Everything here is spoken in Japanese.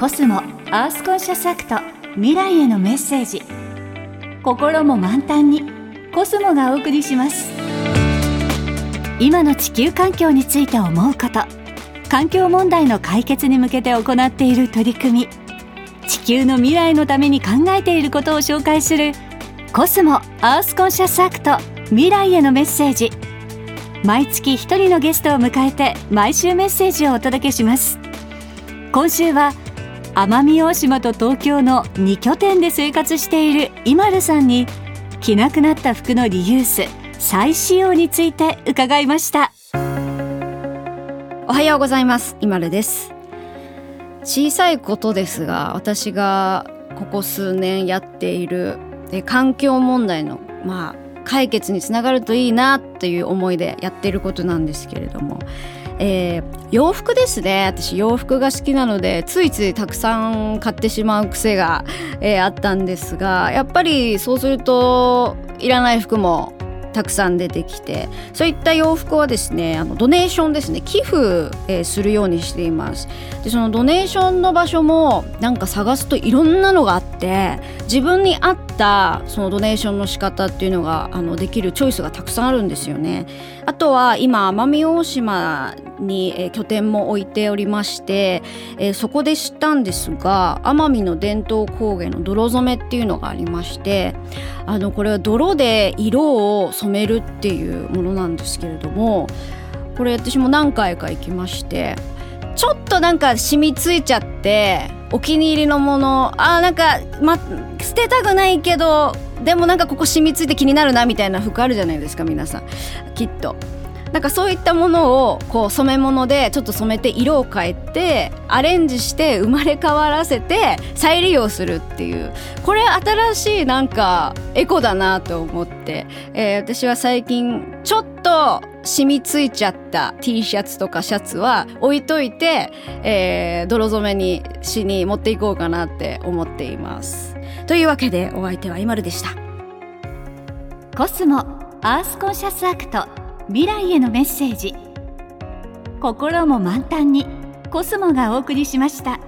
コスモアースコンシャスアクト未来へのメッセージ。心も満タンにコスモがお送りします。今の地球環境について思うこと環境問題の解決に向けて行っている取り組み。地球の未来のために考えていることを紹介するコスモアースコンシャスアクト未来へのメッセージ。毎月一人のゲストを迎えて毎週メッセージをお届けします。今週は奄美大島と東京の2拠点で生活しているイマルさんに着なくなった服のリユース再使用について伺いました。おはようございます。イマルです。小さいことですが私がここ数年やっている環境問題のまあ解決につながるといいなっていう思いでやっていることなんですけれども、えー、洋服ですね。私洋服が好きなのでついついたくさん買ってしまう癖が、えー、あったんですがやっぱりそうするといらない服もたくさん出てきてそういった洋服はですねあのドネーションですね。寄付、えー、するようにしています。でそのドネーションの場所もなんか探すといろんなのがあって自分に合ったそのドネーションの仕方っていうのがあのできるチョイスがたくさんあるんですよね。あとは今奄美大島に、えー、拠点も置いておりまして、えー、そこで知ったんですが奄美の伝統工芸の泥染めっていうのがありましてあのこれは泥で色を染めるっていうものなんですけれどもこれ私も何回か行きましてちょっとなんか染みついちゃってお気に入りのものあなんか、ま、捨てたくないけどでもなんかここ染みついて気になるなみたいな服あるじゃないですか皆さんきっと。なんかそういったものをこう染め物でちょっと染めて色を変えてアレンジして生まれ変わらせて再利用するっていうこれ新しいなんかエコだなと思って、えー、私は最近ちょっと染みついちゃった T シャツとかシャツは置いといて、えー、泥染めにしに持っていこうかなって思っています。というわけでお相手はイマルでした。コスモアースコンシャスアクト未来へのメッセージ心も満タンにコスモがお送りしました。